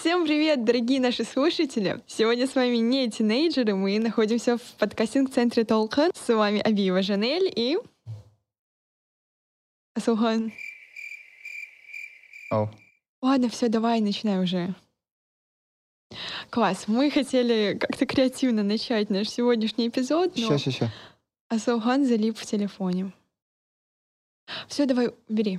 Всем привет, дорогие наши слушатели! Сегодня с вами не тинейджеры, мы находимся в подкастинг-центре Толкан. С вами Абиева Жанель и... Асулхан. Ау. Ладно, все, давай, начинай уже. Класс, мы хотели как-то креативно начать наш сегодняшний эпизод, но ща, ща. Асулхан залип в телефоне. Все, давай, бери.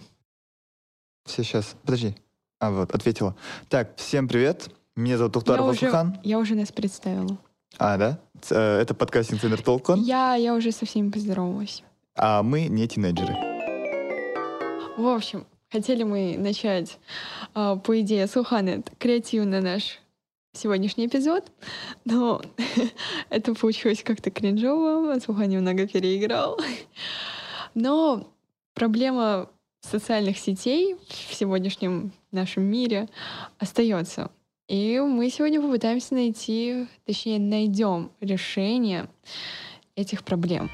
Все, сейчас. Подожди. А, вот, ответила. Так, всем привет. Меня зовут Тухтар Васухан. я уже нас представила. А, да? Э, Это подкастинг Центр Толкон. Я, я уже со всеми поздоровалась. А мы не тинейджеры. В общем, хотели мы начать, а, по идее, Сухан, это креативно наш сегодняшний эпизод, но это получилось как-то кринжово, а Сухан немного переиграл. Но проблема социальных сетей в сегодняшнем нашем мире остается. И мы сегодня попытаемся найти, точнее, найдем решение этих проблем.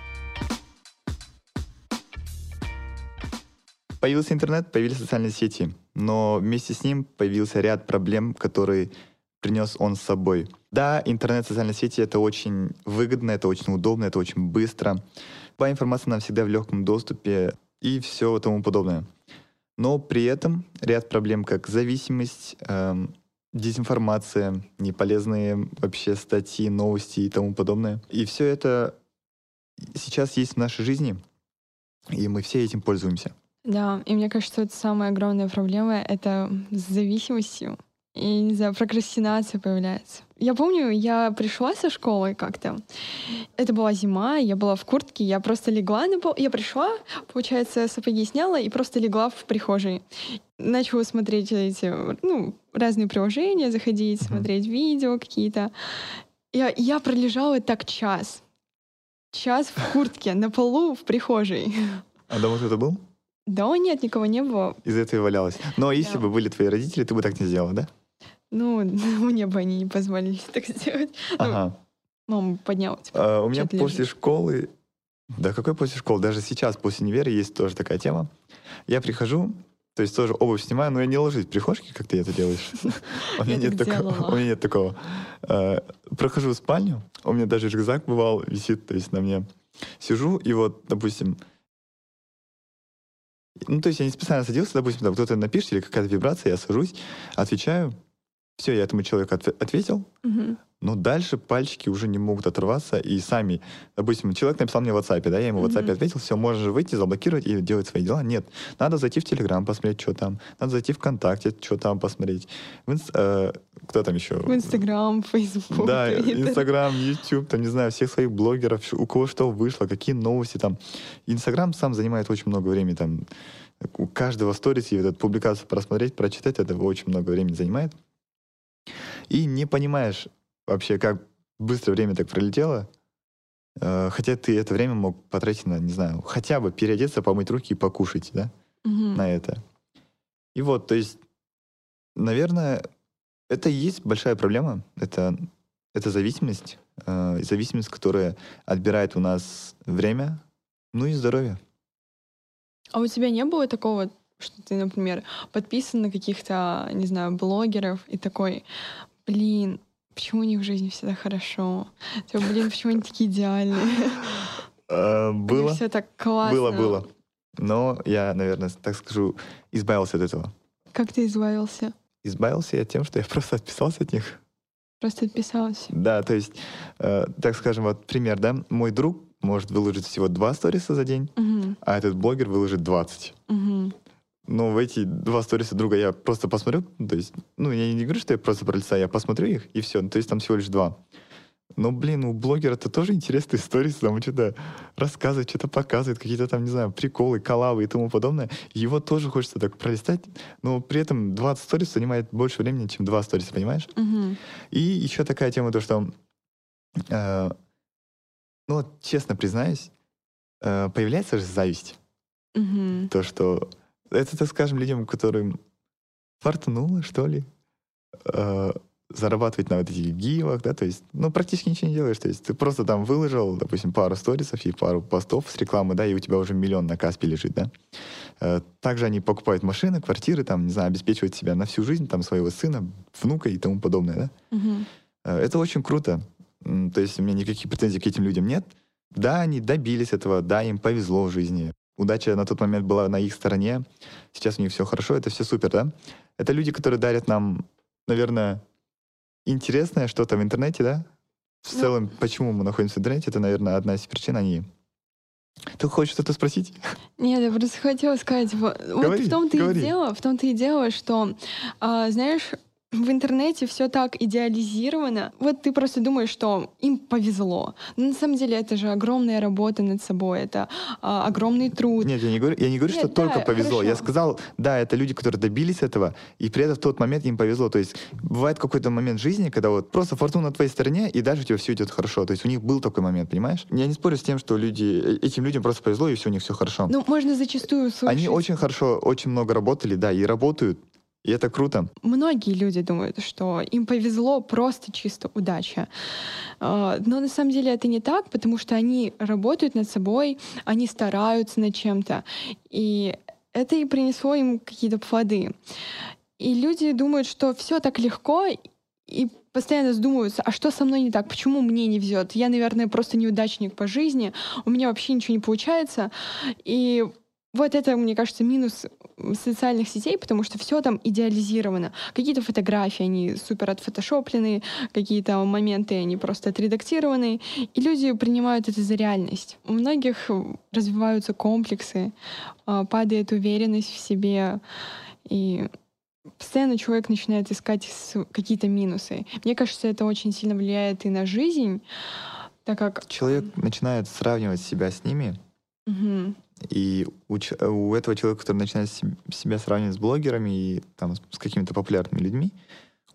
Появился интернет, появились социальные сети. Но вместе с ним появился ряд проблем, которые принес он с собой. Да, интернет, социальные сети — это очень выгодно, это очень удобно, это очень быстро. Любая информация нам всегда в легком доступе и все тому подобное. Но при этом ряд проблем, как зависимость, эм, дезинформация, неполезные вообще статьи, новости и тому подобное. И все это сейчас есть в нашей жизни, и мы все этим пользуемся. Да, и мне кажется, это самая огромная проблема — это с зависимостью. И, не знаю, прокрастинация появляется. Я помню, я пришла со школы как-то. Это была зима, я была в куртке, я просто легла на пол. Я пришла, получается, сапоги сняла и просто легла в прихожей. Начала смотреть эти, ну, разные приложения, заходить, смотреть видео какие-то. Я, я пролежала так час. Час в куртке, на полу в прихожей. А дома кто-то был? Да, нет, никого не было. Из-за этого и валялась. Но если Да. бы были твои родители, ты бы так не сделала, да? Ну, мне бы они не позволили так сделать. Ну, Ага. Мама подняла. типа, А, у меня после школы... Да какой после школы? Даже сейчас, после универа, есть тоже такая тема. Я прихожу, то есть тоже обувь снимаю, но я не ложусь в прихожке, как ты это делаешь. У меня нет так такого. У меня нет такого. Прохожу в спальню, у меня даже рюкзак бывал, висит, то есть на мне. Сижу, и вот, допустим, ну, то есть я не специально садился, допустим, там кто-то напишет или какая-то вибрация, я сажусь, отвечаю, все, я этому человеку отве- ответил, Мгм. но дальше пальчики уже не могут оторваться и сами, допустим, человек написал мне в WhatsApp, да, я ему в WhatsApp Мгм. ответил, все, можно же выйти, заблокировать и делать свои дела. Нет, надо зайти в Telegram, посмотреть, что там, надо зайти в ВКонтакте, что там посмотреть. В инс- э, кто там еще? В Инстаграм, Фейсбук, Да. Инстаграм, Ютуб, там, не знаю, всех своих блогеров, у кого что вышло, какие новости там. Инстаграм сам занимает очень много времени, там, у каждого сторис и вот эту публикацию просмотреть, прочитать, это очень много времени занимает. И не понимаешь вообще, как быстро время так пролетело, э, хотя ты это время мог потратить на, не знаю, хотя бы переодеться, помыть руки и покушать, да, Мгм. на это. И вот, то есть, наверное, это и есть большая проблема. Это, это зависимость. э, зависимость, которая отбирает у нас время, ну и здоровье. А у тебя не было такого, что ты, например, подписан на каких-то, не знаю, блогеров и такой, блин, почему у них в жизни всегда хорошо? Типа, блин, почему они такие идеальные? Э, было, Все так классно. было, было. Но я, наверное, так скажу, избавился от этого. Как ты избавился? Избавился я тем, что я просто отписался от них. Просто отписался. Да, то есть, э, так скажем, вот пример, да, мой друг может выложить всего два сториса за день, Мгм, а этот блогер выложит 20. мгм. Ну, в эти два сториса друга я просто посмотрю, то есть, ну, я не говорю, что я просто пролистаю, я посмотрю их, и все, то есть там всего лишь два. Но, блин, у блогера-то тоже интересные сторисы, там что-то рассказывает, что-то показывает, какие-то там, не знаю, приколы, коллабы и тому подобное. Его тоже хочется так пролистать, но при этом 20 сторис занимает больше времени, чем два сториса, понимаешь? Мгм. И еще такая тема, то, что, э, ну, честно признаюсь, э, появляется же зависть. Мгм. То, что это, так скажем, людям, которым фартануло, что ли, э, зарабатывать на вот этих гивах, да, то есть, ну, практически ничего не делаешь, то есть ты просто там выложил, допустим, пару сторисов и пару постов с рекламы, да, и у тебя уже миллион на Каспе лежит, да. Э, также они покупают машины, квартиры, там, не знаю, обеспечивают себя на всю жизнь, там, своего сына, внука и тому подобное, да. Угу. Это очень круто. То есть у меня никаких претензий к этим людям нет. Да, они добились этого, да, им повезло в жизни. Удача на тот момент была на их стороне. Сейчас у них все хорошо, это все супер, да? Это люди, которые дарят нам, наверное, интересное что-то в интернете, да? В ну, целом, почему мы находимся в интернете, это, наверное, одна из причин. Они ты хочешь что-то спросить? Нет, я просто хотела сказать, вот, говори, в том-то и дело, в том-то и дело, что, а, знаешь, в интернете все так идеализировано. Вот ты просто думаешь, что им повезло. Но на самом деле это же огромная работа над собой, это а, огромный труд. Нет, я не говорю, я не говорю Нет, что да, только повезло. Хорошо. Я сказал, да, это люди, которые добились этого, и при этом в тот момент им повезло. То есть бывает какой-то момент жизни, когда вот просто фортуна на твоей стороне, и дальше у тебя все идет хорошо. То есть у них был такой момент, понимаешь? Я не спорю с тем, что люди, э, этим людям просто повезло, и все у них все хорошо. Ну, можно зачастую слушать. Они очень хорошо, очень много работали, да, и работают и это круто. Многие люди думают, что им повезло просто чисто удача. А, но на самом деле это не так, потому что они работают над собой, они стараются над чем-то. И это и принесло им какие-то плоды. И люди думают, что все так легко, и постоянно задумываются, а что со мной не так, почему мне не везет? Я, наверное, просто неудачник по жизни, у меня вообще ничего не получается. И вот это, мне кажется, минус социальных сетей, потому что все там идеализировано. Какие-то фотографии, они супер отфотошоплены, какие-то моменты, они просто отредактированы, и люди принимают это за реальность. У многих развиваются комплексы, а, падает уверенность в себе, и постоянно человек начинает искать какие-то минусы. Мне кажется, это очень сильно влияет и на жизнь, так как... Человек начинает сравнивать себя с ними, угу. И у, у этого человека, который начинает себя сравнивать с блогерами и там, с какими-то популярными людьми,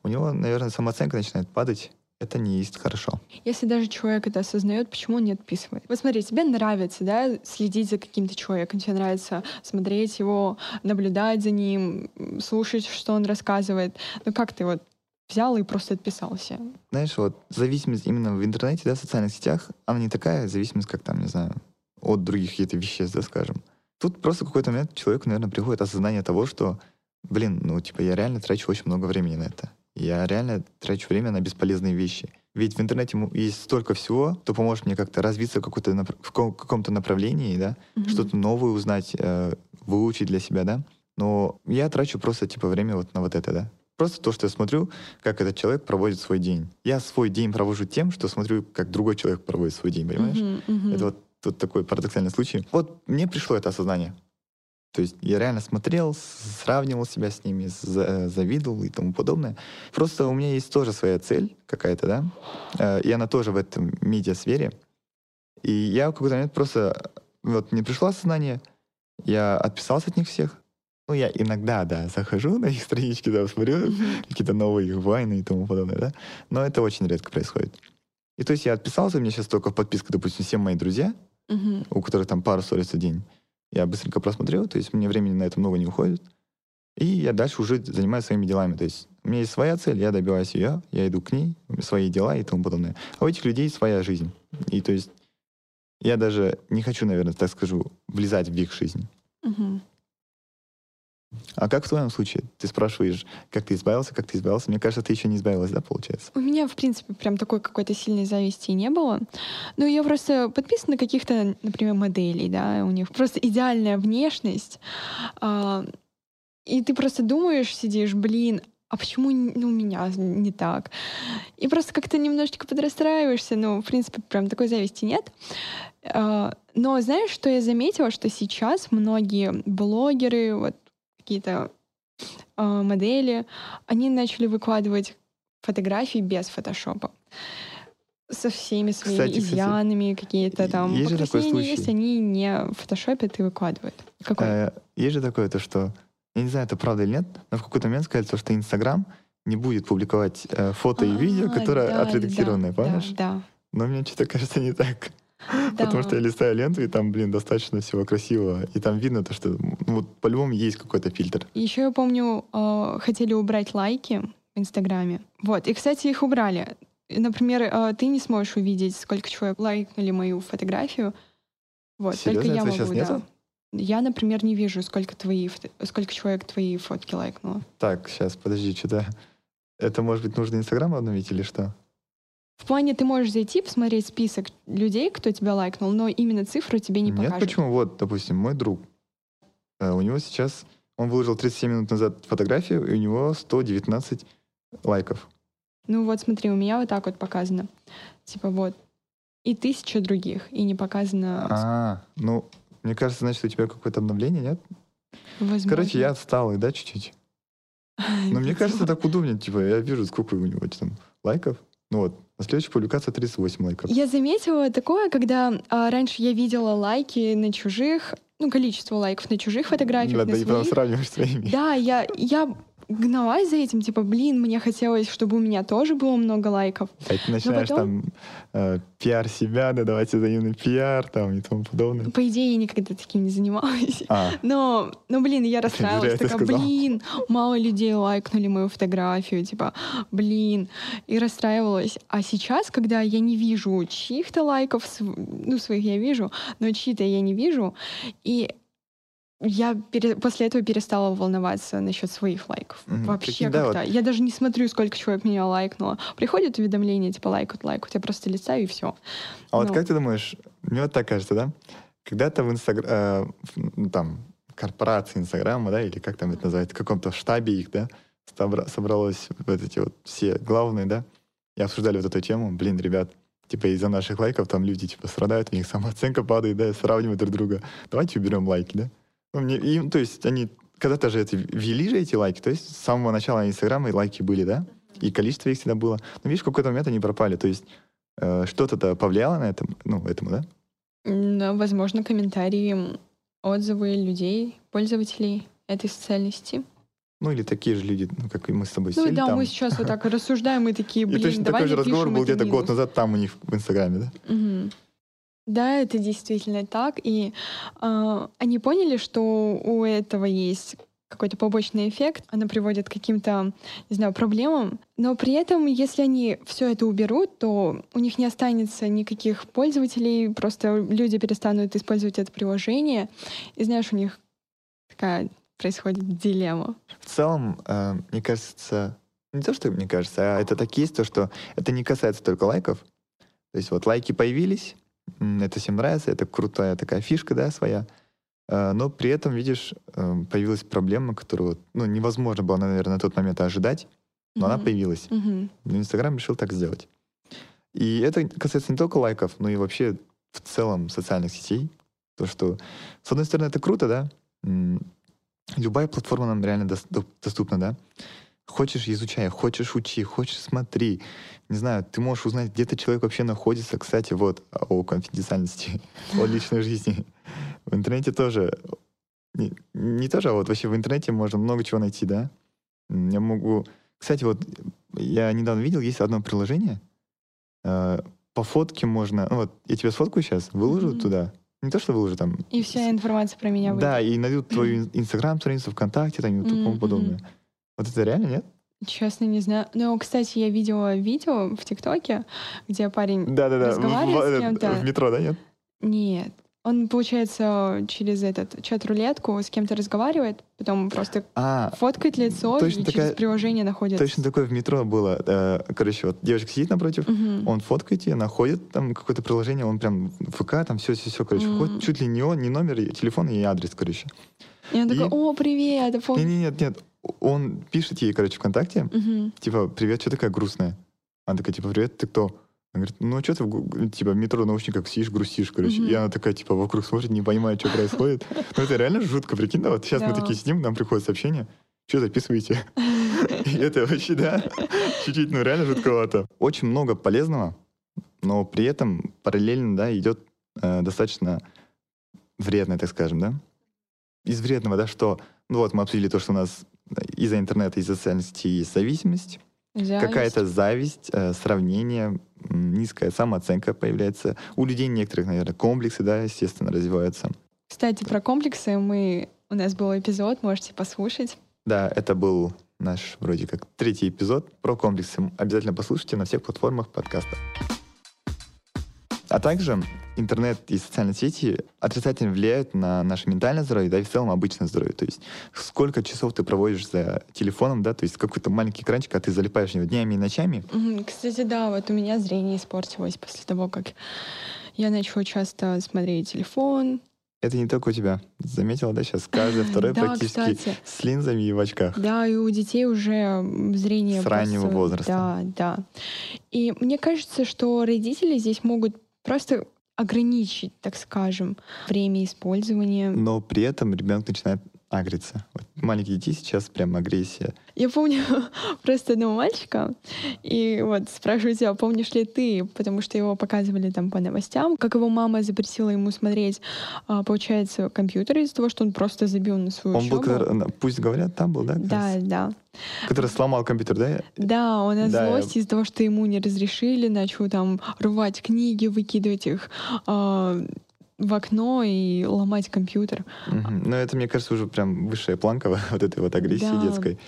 у него, наверное, самооценка начинает падать. Это не есть хорошо. Если даже человек это осознает, почему он не отписывает? Вот смотри, тебе нравится, да, следить за каким-то человеком, тебе нравится смотреть его, наблюдать за ним, слушать, что он рассказывает. Но как ты вот взял и просто отписался? Знаешь, вот зависимость именно в интернете, да, в социальных сетях, она не такая зависимость, как там, не знаю, от других каких-то веществ, да, скажем. Тут просто какой-то момент человеку, наверное, приходит осознание того, что, блин, ну, типа, я реально трачу очень много времени на это. Я реально трачу время на бесполезные вещи. Ведь в интернете есть столько всего, кто поможет мне как-то развиться в, в каком-то направлении, да, mm-hmm. что-то новое узнать, э, выучить для себя, да. Но я трачу просто, типа, время вот на вот это, да. Просто то, что я смотрю, как этот человек проводит свой день. Я свой день провожу тем, что смотрю, как другой человек проводит свой день, понимаешь? Mm-hmm, mm-hmm. Это вот тут такой парадоксальный случай. Вот мне пришло это осознание. То есть я реально смотрел, сравнивал себя с ними, завидовал и тому подобное. Просто у меня есть тоже своя цель какая-то, да, э, и она тоже в этом медиасфере. И я в какой-то момент просто, вот мне пришло осознание, я отписался от них всех. Ну, я иногда, да, захожу на их странички, да, смотрю какие-то новые их войны и тому подобное, да, но это очень редко происходит. И то есть я отписался, у меня сейчас только подписка, допустим, все мои друзья, угу. у которых там пару сторис в день. Я быстренько просмотрел, то есть мне времени на это много не уходит. И я дальше уже занимаюсь своими делами. То есть у меня есть своя цель, я добиваюсь ее, я иду к ней, свои дела и тому подобное. А у этих людей своя жизнь. И то есть я даже не хочу, наверное, так скажу, влезать в их жизнь. Угу. А как в твоем случае? Ты спрашиваешь, как ты избавился, как ты избавился? Мне кажется, ты еще не избавилась, да, получается? У меня, в принципе, прям такой какой-то сильной зависти не было. Но я просто подписана на каких-то, например, моделей, да, у них просто идеальная внешность. А, и ты просто думаешь, сидишь, блин, а почему ну, у меня не так? И просто как-то немножечко подрастраиваешься, ну, в принципе, прям такой зависти нет. А, но знаешь, что я заметила, что сейчас многие блогеры, вот какие-то э, модели, они начали выкладывать фотографии без фотошопа со всеми своими кстати, изъянами, какие-то там есть покраснения есть, они не фотошопят и выкладывают. Какой? Э, есть же такое, то, что, я не знаю, это правда или нет, но в какой-то момент сказали, то, что Инстаграм не будет публиковать э, фото и видео, а, которое да, отредактированное, да, помнишь? Да, да. Но мне что-то кажется не так. Да. Потому что я листаю ленту, и там, блин, достаточно всего красивого. И там видно то, что ну, по-любому есть какой-то фильтр. Еще я помню, э, хотели убрать лайки в Инстаграме. Вот. И, кстати, их убрали. Например, э, ты не сможешь увидеть, сколько человек лайкнули мою фотографию. Вот, Серьезно? только я могу, сейчас да. нету? Я, например, не вижу, сколько твои, сколько человек твои фотки лайкнуло. Так, сейчас, подожди, что-то... Это, может быть, нужно Инстаграм обновить или что? В плане ты можешь зайти, посмотреть список людей, кто тебя лайкнул, но именно цифру тебе не Нет, покажет. почему? Вот, допустим, мой друг. Э, У него сейчас... Он выложил 37 минут назад фотографию, и у него 119 лайков. Ну вот смотри, у меня вот так вот показано. Типа вот. И тысяча других, и не показано... А, ну, мне кажется, значит, у тебя какое-то обновление, нет? возможно. Короче, я отсталый, да, чуть-чуть? Но мне кажется, так удобнее, типа, я вижу, сколько у него там лайков. Ну вот, на следующей публикации 38 лайков. Я заметила такое, когда а, раньше я видела лайки на чужих, ну, количество лайков на чужих фотографиях, Да, да, и потом своих. сравниваешь своими. Да, я, я гналась за этим, типа, блин, мне хотелось, чтобы у меня тоже было много лайков. А ты начинаешь потом- там э, пиар себя, да, давайте взаимный пиар, там и тому подобное. По идее, я никогда таким не занималась. А, Но, ну, блин, я расстраивалась, такая, блин, мало людей лайкнули мою фотографию, типа, блин, и расстраивалась. А сейчас, когда я не вижу чьих-то лайков, ну, своих я вижу, но чьи-то я не вижу, и я пере- после этого перестала волноваться насчет своих лайков. Мгм, Вообще прикинь, да, как-то. Я даже не смотрю, сколько человек меня лайкнуло. Приходит уведомление, типа, лайкают, лайкают. Я просто листаю, и все. а вот Ну. как ты думаешь, мне вот так кажется, да? Когда-то в Инстаграм, там, корпорации Инстаграма, да, или как там это называется, в каком-то штабе их, да, собра- собралось вот эти вот все главные, да, и обсуждали вот эту тему. Блин, ребят, типа из-за наших лайков там люди типа страдают, у них самооценка падает, да, сравнивают друг друга. Давайте уберем лайки, да? Ну, мне, им, то есть они когда-то же это ввели же эти лайки, то есть с самого начала Инстаграма и лайки были, да? И количество их всегда было. Но видишь, в какой-то момент они пропали. То есть э, что-то-то повлияло на этом, ну, этому, да? Но, возможно, комментарии, отзывы людей, пользователей этой социальной сети. Ну, или такие же люди, ну, как и мы с тобой Ну сели да, там. мы сейчас вот так рассуждаем, и такие, И блин, точно давай такой же разговор был это где-то год назад там у них в Инстаграме, да? Мгм. Да, это действительно так. И а, они поняли, что у этого есть какой-то побочный эффект, она приводит к каким-то, не знаю, проблемам. Но при этом, если они все это уберут, то у них не останется никаких пользователей, просто люди перестанут использовать это приложение. И знаешь, у них такая происходит дилемма. В целом, э, мне кажется, не то, что мне кажется, а это так есть, то, что это не касается только лайков. То есть вот лайки появились, это всем нравится, это крутая такая фишка, да, своя. Э, Но при этом, видишь, э, появилась проблема, которую ну, невозможно было, наверное, на тот момент ожидать, но она Мгм. появилась. Мгм. Но Инстаграм решил так сделать. И это касается не только лайков, но и вообще в целом социальных сетей. То, что, с одной стороны, это круто, да? Любая платформа нам реально дос- до- доступна, да? Хочешь, изучай, хочешь, учи, хочешь, смотри. Не знаю, ты можешь узнать, где-то человек вообще находится. Кстати, вот о конфиденциальности, о личной жизни. В интернете тоже, не, не тоже, а вот вообще в интернете можно много чего найти, да? Я могу... Кстати, вот я недавно видел, есть одно приложение. э, По фотке можно... Ну вот, я тебя сфоткаю сейчас, выложу Мгм. туда. Не то, что выложу там. И вся информация про меня выйдет. Да, и найдут твою ин- инстаграм-страницу, ВКонтакте, там, и тому Мгм, подобное. Вот это реально, нет? Честно, не знаю. Но, кстати, я видела видео в ТикТоке, где парень... Да-да-да. Разговаривать с кем-то? В метро, да, нет? Нет. Он, получается, через этот чат-рулетку с кем-то разговаривает, потом просто А, фоткает лицо точно и такая- через приложение находит. точно такое в метро было. Э, Короче, вот девочка сидит напротив, Мгм. он фоткает ее, находит там какое-то приложение, он прям в ФК, там все-все-все, короче, Мгм. входит, чуть ли не он, не номер, и телефон и адрес, короче. И он такой, и- о, привет, а фото- Не, не, нет, нет. Он пишет ей, короче, ВКонтакте, Мгм. типа, привет, что такая грустная? Она такая, типа, привет, ты кто? Она говорит, ну, что ты, типа, метро наушниках сидишь, грустишь, короче. Мгм. И она такая, типа, вокруг смотрит, не понимает, что происходит. Ну, это реально жутко, прикинь, да? Вот сейчас мы такие сидим, нам приходит сообщение, что записываете? И это вообще, да, чуть-чуть, ну, реально жутковато. Очень много полезного, но при этом параллельно, да, идет э, достаточно вредное, так скажем, да? Из вредного, да, что, ну вот мы обсудили то, что у нас из-за интернета, из-за социальных сетей есть зависимость, Зависть. какая-то зависть, э, сравнение, низкая самооценка появляется. У людей некоторых, наверное, комплексы, да, естественно, развиваются. Кстати, про комплексы мы... У нас был эпизод, можете послушать. Да, это был наш вроде как третий эпизод про комплексы. Обязательно послушайте на всех платформах подкаста. А также интернет и социальные сети отрицательно влияют на наше ментальное здоровье, да, и в целом обычное здоровье. То есть сколько часов ты проводишь за телефоном, да, то есть какой-то маленький экранчик, а ты залипаешь в него днями и ночами. Кстати, да, вот у меня зрение испортилось после того, как я начала часто смотреть телефон, это не только у тебя. Заметила, да, сейчас каждый второй Да, практически кстати. с линзами и в очках. Да, и у детей уже зрение С раннего возраста. Да, да. И мне кажется, что родители здесь могут просто ограничить, так скажем, время использования. Но при этом ребенок начинает агриться. Вот маленькие дети сейчас прям агрессия. Я помню просто одного мальчика, и вот спрашиваю тебя, помнишь ли ты, потому что его показывали там по новостям, как его мама запретила ему смотреть, а, получается, компьютер из-за того, что он просто забил на свою Он был, учебу. на- пусть говорят, там был, да? Да, раз? да. Который сломал компьютер, да? Да, он от Да, я- злости из-за того, что ему не разрешили, начал там рвать книги, выкидывать их а, в окно и ломать компьютер. Мгм. Но это, мне кажется, уже прям высшая планка вот этой вот агрессии Да. детской.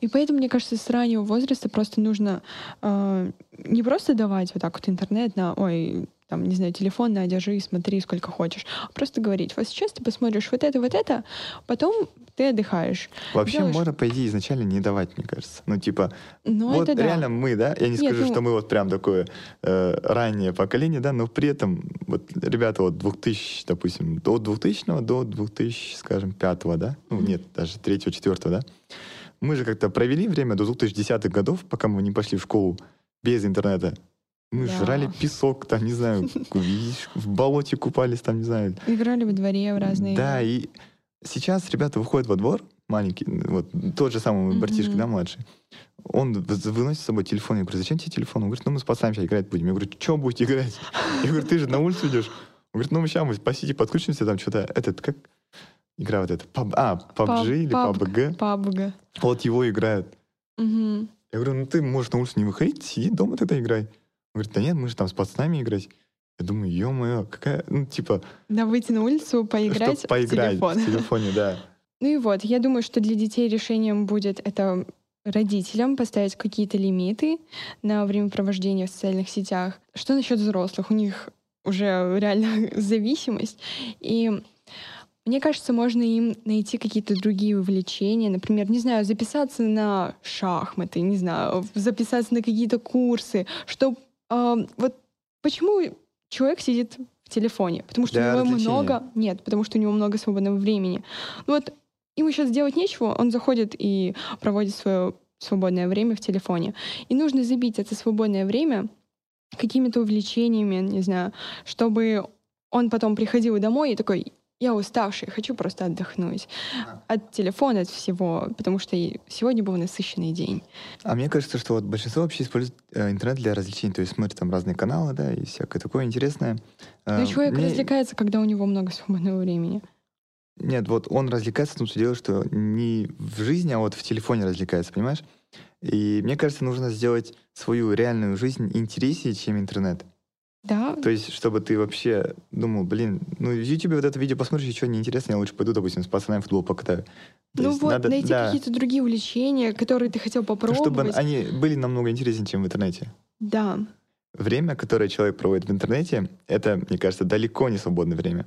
И поэтому, мне кажется, с раннего возраста просто нужно а, не просто давать вот так вот интернет на, ой, там, не знаю, телефон на, держи, смотри сколько хочешь, просто говорить, вот сейчас ты посмотришь вот это, вот это, потом ты отдыхаешь. Вообще Делаешь- можно, по идее, изначально не давать, мне кажется. Ну, типа, Но вот это да. реально мы, да, я не Нет, скажу, ну- что мы вот прям такое э, раннее поколение, да, но при этом вот ребята вот 2000, допустим, от 2000 до 2000, скажем, 5 да, ну нет, даже 3 4 да, мы же как-то провели время до 2010-х годов, пока мы не пошли в школу без интернета. Мы Да. жрали песок, там, не знаю, в болоте купались, там, не знаю, Играли во дворе в разные да, и сейчас ребята выходят во двор, маленький, вот тот же самый Мгм. братишка, да, младший, он выносит с собой телефон. Я говорю, зачем тебе телефон? Он говорит, ну мы с пацанами сейчас играть будем. Я говорю, что будете играть? Я говорю, ты же на улицу идешь. Он говорит, ну мы сейчас мы по сети подключимся, там что-то, этот, как игра вот эта, PUB- а, PUBG или Паб- PUBG, Пабга. вот его играют. Я говорю, ну ты можешь на улицу не выходить, сиди дома тогда играй. Говорит, да нет, мы же там с пацанами играть. Я думаю, ё-моё, какая, ну типа, Да, выйти на улицу, поиграть, чтоб поиграть в телефон. в телефоне, да. Ну и вот, я думаю, что для детей решением будет это родителям поставить какие-то лимиты на времяпровождение в социальных сетях. Что насчет взрослых? У них уже реально зависимость. И мне кажется, можно им найти какие-то другие увлечения. Например, не знаю, записаться на шахматы, не знаю, записаться на какие-то курсы. Вот почему человек сидит в телефоне? Потому что Для у него развлечения. много... Нет, потому что у него много свободного времени. Ну вот ему сейчас делать нечего, он заходит и проводит свое свободное время в телефоне. И нужно забить это свободное время какими-то увлечениями, не знаю, чтобы он потом приходил домой и такой, я уставший, хочу просто отдохнуть от телефона, от всего, потому что сегодня был насыщенный день. А мне кажется, что вот большинство вообще использует э, интернет для развлечений, то есть смотрит там разные каналы, да, и всякое такое интересное. Но Э, человек мне- развлекается, когда у него много свободного времени. Нет, вот он развлекается в том, что дело, что не в жизни, а вот в телефоне развлекается, понимаешь? И мне кажется, нужно сделать свою реальную жизнь интереснее, чем интернет. Да, То есть, чтобы ты вообще думал, блин, ну в Ютубе вот это видео посмотришь, и что неинтересно, я лучше пойду, допустим, с пацанами в футбол покатаю. То ну вот, надо- найти да, какие-то другие увлечения, которые ты хотел попробовать. чтобы они были намного интереснее, чем в интернете. Да, Время, которое человек проводит в интернете, это, мне кажется, далеко не свободное время.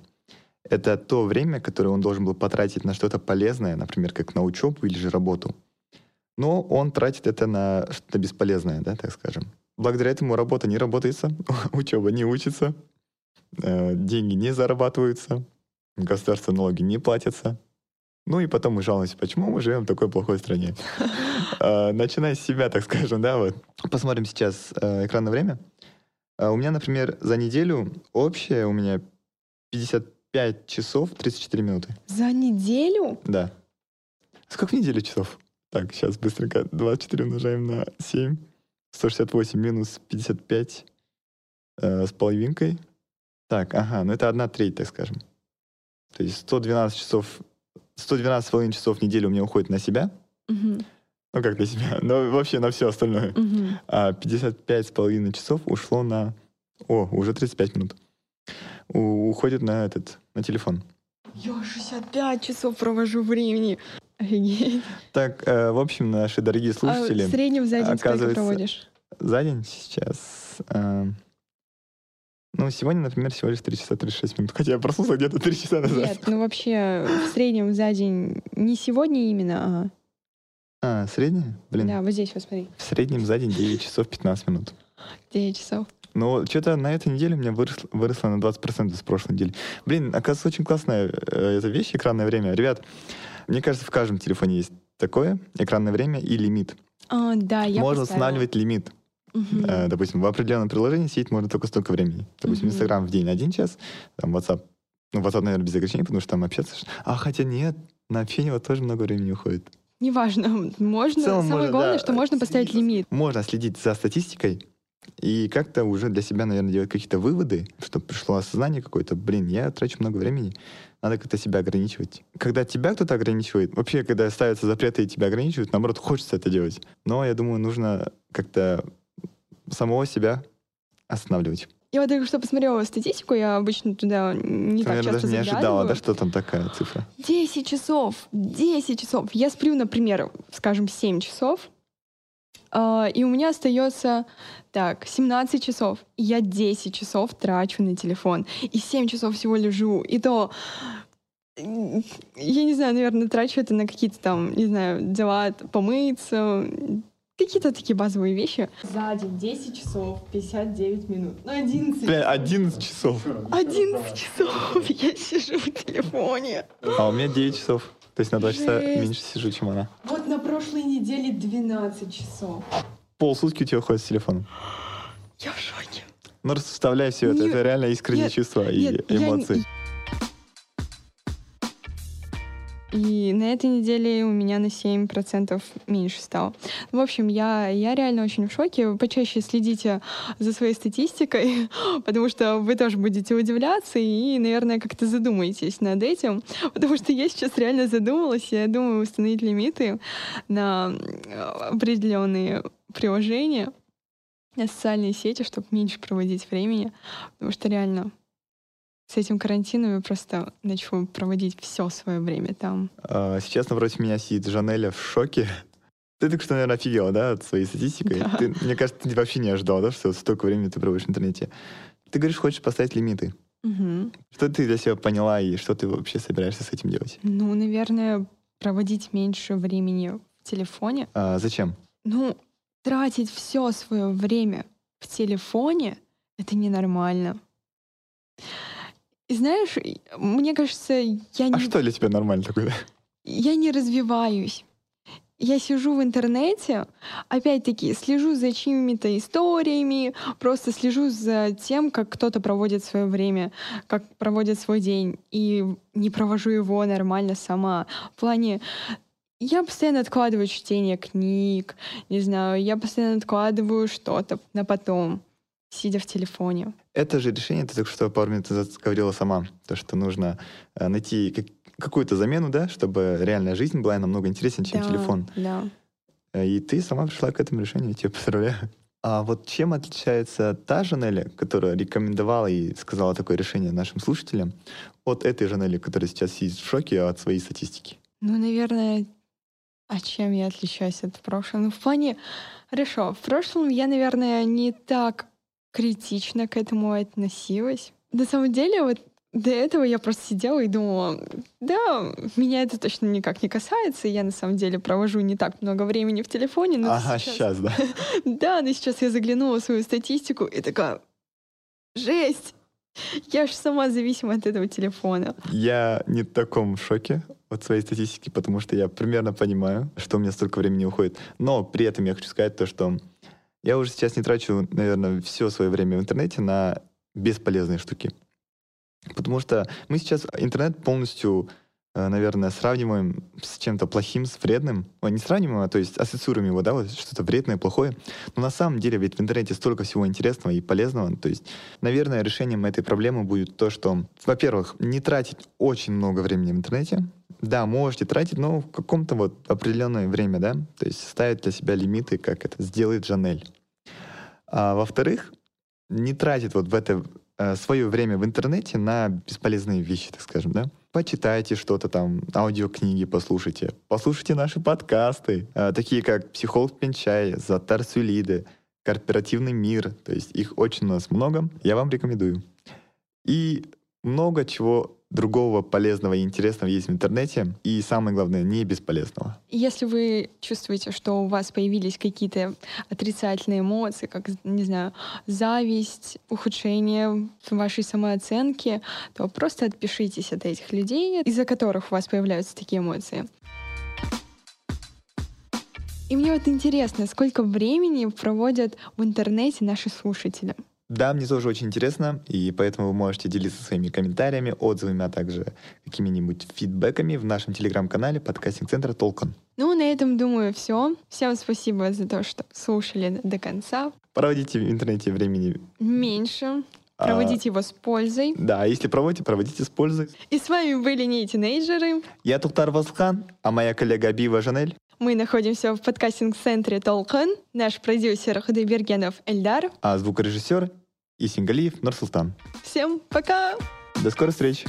Это то время, которое он должен был потратить на что-то полезное, например, как на учебу или же работу. Но он тратит это на что-то бесполезное, да, так скажем. Благодаря этому работа не работается, учеба не учится, э, деньги не зарабатываются, государство налоги не платятся. Ну и потом мы жалуемся, почему мы живем в такой плохой стране. Э, Начиная с себя, так скажем, да, вот. Посмотрим сейчас э, экранное время. А У меня, например, за неделю общее у меня 55 часов 34 минуты. за неделю? Да. Сколько в неделю часов? Так, сейчас быстренько. 24 умножаем на 7. 168 минус 55 э, с половинкой. Так, ага, ну это одна треть, так скажем. То есть 112 часов, 112 с половиной часов в неделю у меня уходит на себя. Мгм, Ну как для себя, но вообще на все остальное. мгм. А 55 с половиной часов ушло на... О, уже 35 минут. У- уходит на этот, на телефон. Я 65 часов провожу времени. Офигеть. Так, э, в общем, наши дорогие А слушатели, в среднем за день сколько проводишь? за день сейчас... э, ну, сегодня, например, всего лишь 3 часа 36 минут. Хотя я проснулся где-то 3 часа назад. Нет, ну вообще в среднем за день не сегодня именно, А, а Блин, да, вот здесь вот смотри, в среднем за день 9 часов 15 минут. 9 часов. Но что-то на этой неделе у меня выросло, выросло на 20% с прошлой недели. Блин, оказывается, очень классная э, эта вещь, экранное время. Ребят, мне кажется, в каждом телефоне есть такое, экранное время и лимит. А, да, я можно поставила. устанавливать лимит. Э, допустим, в определенном приложении сидеть можно только столько времени. Допустим, Мгм. Инстаграм в день один час, там WhatsApp. Ну, WhatsApp, наверное, без ограничений, потому что там общаться. А хотя нет, на общение вот тоже много времени уходит. Неважно, можно. В целом Самое можно, главное, да, что можно поставить следить. лимит. Можно следить за статистикой и как-то уже для себя, наверное, делать какие-то выводы, чтобы пришло осознание какое-то. Блин, я трачу много времени, надо как-то себя ограничивать. Когда тебя кто-то ограничивает, вообще, когда ставятся запреты и тебя ограничивают, наоборот, хочется это делать. Но я думаю, нужно как-то самого себя останавливать. Я вот только что посмотрела статистику, я обычно туда не Ты, так наверное, часто даже не ожидала, да, что там такая цифра? 10 часов, 10 часов. Я сплю, например, скажем, 7 часов, и у меня остается, так, 17 часов. И я 10 часов трачу на телефон. И 7 часов всего лежу. И то, я не знаю, наверное, трачу это на какие-то там, не знаю, дела, помыться, какие-то такие базовые вещи. За день 10 часов, 59 минут. Ну, 11 Бля, 11 часов. 11 часов я сижу в телефоне. А у меня 9 часов. То есть на 2 часа меньше сижу, чем она. Вот на прошлой неделе 12 часов. Полсутки у тебя уходит с телефоном. Я в шоке. Ну, расставляй все это. Нет, Это реально искренние нет, чувства и нет, я не- И на этой неделе у меня на 7% меньше стало. В общем, я, я реально очень в шоке. Вы почаще следите за своей статистикой, потому что вы тоже будете удивляться и, наверное, как-то задумаетесь над этим. Потому что я сейчас реально задумалась, я думаю установить лимиты на э, определенные приложения, на социальные сети, чтобы меньше проводить времени. Потому что реально с этим карантином я просто начну проводить все свое время там. А, Сейчас напротив меня сидит Жанеля в шоке. Ты только что, наверное, офигела, да, от своей статистикой? Да. Ты, мне кажется, ты вообще не ожидал, да, что столько времени ты проводишь в интернете. Ты говоришь, хочешь поставить лимиты. Мгм. Что ты для себя поняла и что ты вообще собираешься с этим делать? Ну, наверное, проводить меньше времени в телефоне. А, зачем? Ну, тратить все свое время в телефоне это ненормально. И знаешь, мне кажется, я не, А что для тебя нормально такое? да? я не развиваюсь. Я сижу в интернете, опять-таки, слежу за чьими-то историями, просто слежу за тем, как кто-то проводит свое время, как проводит свой день, и не провожу его нормально сама. В плане, я постоянно откладываю чтение книг, не знаю, я постоянно откладываю что-то на потом, сидя в телефоне. Это же решение, ты только что пару минут назад говорила сама, то, что нужно э, найти как- какую-то замену, да, чтобы реальная жизнь была намного интереснее, чем Да, телефон. Да. Э, И ты сама пришла к этому решению, я тебя поздравляю. А вот чем отличается та Жанеля, которая рекомендовала и сказала такое решение нашим слушателям, от этой Жанели, которая сейчас сидит в шоке от своей статистики? Ну, наверное, а чем я отличаюсь от прошлого? Ну, в плане... Хорошо, в прошлом я, наверное, не так критично к этому относилась. На самом деле, вот до этого я просто сидела и думала, да, меня это точно никак не касается, я на самом деле провожу не так много времени в телефоне. Но ага, сейчас, да. Да, но сейчас я заглянула в свою статистику и такая, жесть! Я же сама зависима от этого телефона. Я не в таком шоке от своей статистики, потому что я примерно понимаю, что у меня столько времени уходит. Но при этом я хочу сказать то, что я уже сейчас не трачу, наверное, все свое время в интернете на бесполезные штуки. Потому что мы сейчас интернет полностью, наверное, сравниваем с чем-то плохим, с вредным. Ой, не сравниваем, а то есть ассоциируем его, да, вот что-то вредное, плохое. Но на самом деле ведь в интернете столько всего интересного и полезного. То есть, наверное, решением этой проблемы будет то, что, во-первых, не тратить очень много времени в интернете. Да, можете тратить, но в каком-то вот определенное время, да. То есть ставить для себя лимиты, как это сделает Жанель. А во-вторых, не тратить вот в это свое время в интернете на бесполезные вещи, так скажем, да. Почитайте что-то там, аудиокниги послушайте, послушайте наши подкасты, э, такие как «Психолог Пенчай», «Затар Сюлиды», «Корпоративный мир», то есть их очень у нас много, я вам рекомендую. И много чего другого полезного и интересного есть в интернете, и самое главное, не бесполезного. Если вы чувствуете, что у вас появились какие-то отрицательные эмоции, как, не знаю, зависть, ухудшение вашей самооценки, то просто отпишитесь от этих людей, из-за которых у вас появляются такие эмоции. И мне вот интересно, сколько времени проводят в интернете наши слушатели? Да, мне тоже очень интересно, и поэтому вы можете делиться своими комментариями, отзывами, а также какими-нибудь фидбэками в нашем телеграм-канале подкастинг-центра Толкан. Ну, на этом, думаю, все. Всем спасибо за то, что слушали до конца. Проводите в интернете времени меньше. А, проводите а, его с пользой. Да, если проводите, проводите с пользой. И с вами были не тинейджеры. Я Тухтар Васхан, а моя коллега Бива Жанель. Мы находимся в подкастинг-центре Толкан. Наш продюсер Худайбергенов Эльдар. А звукорежиссер Исингалиев Нурсултан. Всем пока! До скорой встречи!